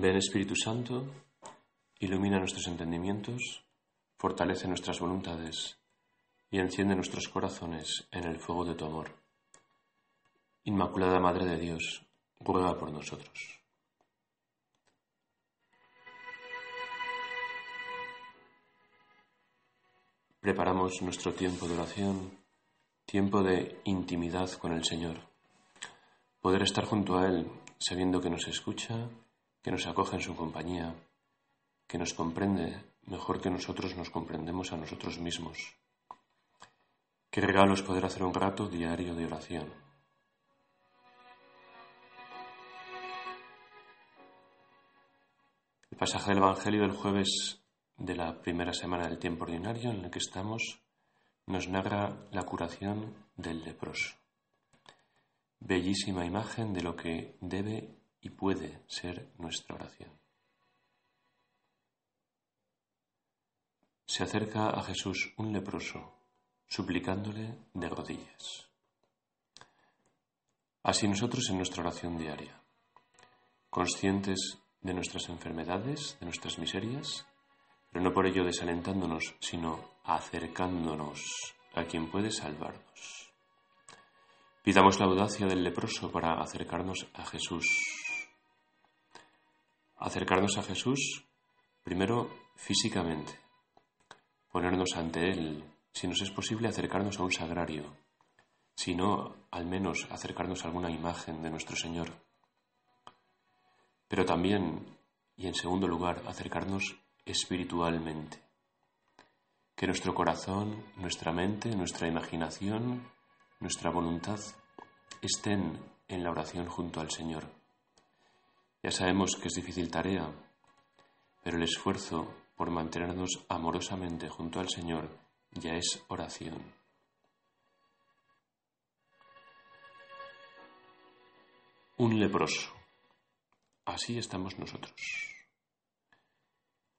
Ven Espíritu Santo, ilumina nuestros entendimientos, fortalece nuestras voluntades y enciende nuestros corazones en el fuego de tu amor. Inmaculada Madre de Dios, ruega por nosotros. Preparamos nuestro tiempo de oración, tiempo de intimidad con el Señor. Poder estar junto a Él sabiendo que nos escucha que nos acoge en su compañía, que nos comprende mejor que nosotros nos comprendemos a nosotros mismos. Qué regalo es poder hacer un rato diario de oración. El pasaje del Evangelio del jueves de la primera semana del tiempo ordinario en el que estamos nos narra la curación del leproso. Bellísima imagen de lo que debe y puede ser nuestra oración. Se acerca a Jesús un leproso, suplicándole de rodillas. Así nosotros en nuestra oración diaria, conscientes de nuestras enfermedades, de nuestras miserias, pero no por ello desalentándonos, sino acercándonos a quien puede salvarnos. Pidamos la audacia del leproso para acercarnos a Jesús, acercarnos a Jesús primero físicamente, ponernos ante Él, si nos es posible acercarnos a un sagrario, si no, al menos acercarnos a alguna imagen de nuestro Señor. Pero también, y en segundo lugar, acercarnos espiritualmente. Que nuestro corazón, nuestra mente, nuestra imaginación, nuestra voluntad estén en la oración junto al Señor ya sabemos que es difícil tarea, pero el esfuerzo por mantenernos amorosamente junto al Señor ya es oración. Un leproso. Así estamos nosotros.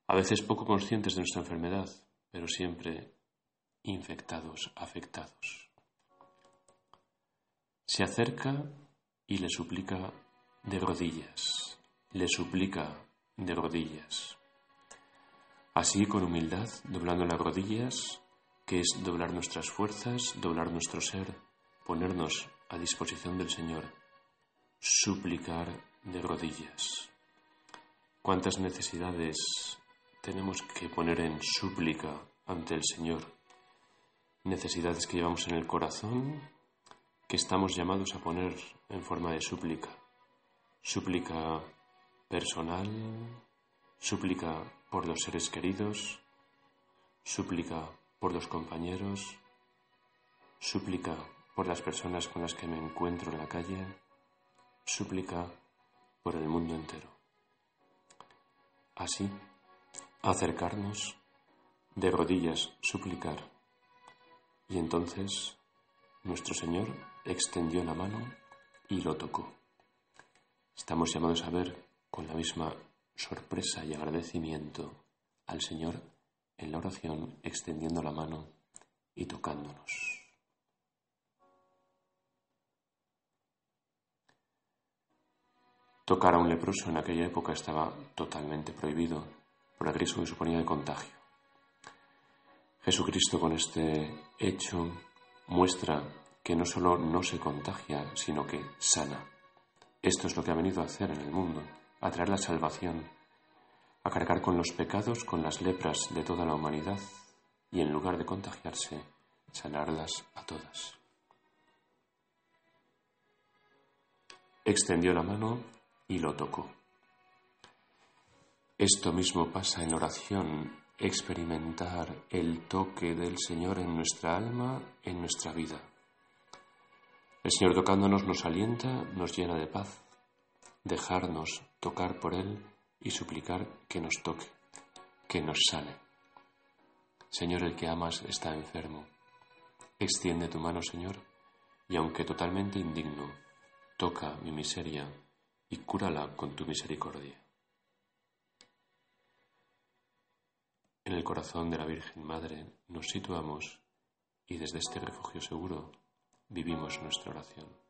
A veces poco conscientes de nuestra enfermedad, pero siempre infectados, afectados. Se acerca y le suplica de rodillas le suplica de rodillas. Así, con humildad, doblando las rodillas, que es doblar nuestras fuerzas, doblar nuestro ser, ponernos a disposición del Señor, suplicar de rodillas. ¿Cuántas necesidades tenemos que poner en súplica ante el Señor? Necesidades que llevamos en el corazón, que estamos llamados a poner en forma de súplica. Súplica personal, súplica por los seres queridos, súplica por los compañeros, súplica por las personas con las que me encuentro en la calle, súplica por el mundo entero. Así, acercarnos, de rodillas suplicar, y entonces nuestro Señor extendió la mano y lo tocó. Estamos llamados a ver con la misma sorpresa y agradecimiento al Señor en la oración, extendiendo la mano y tocándonos. Tocar a un leproso en aquella época estaba totalmente prohibido por el riesgo que suponía de contagio. Jesucristo con este hecho muestra que no solo no se contagia, sino que sana. Esto es lo que ha venido a hacer en el mundo a traer la salvación, a cargar con los pecados, con las lepras de toda la humanidad y en lugar de contagiarse, sanarlas a todas. Extendió la mano y lo tocó. Esto mismo pasa en oración, experimentar el toque del Señor en nuestra alma, en nuestra vida. El Señor tocándonos nos alienta, nos llena de paz, dejarnos tocar por Él y suplicar que nos toque, que nos sane. Señor, el que amas está enfermo. Extiende tu mano, Señor, y aunque totalmente indigno, toca mi miseria y cúrala con tu misericordia. En el corazón de la Virgen Madre nos situamos y desde este refugio seguro vivimos nuestra oración.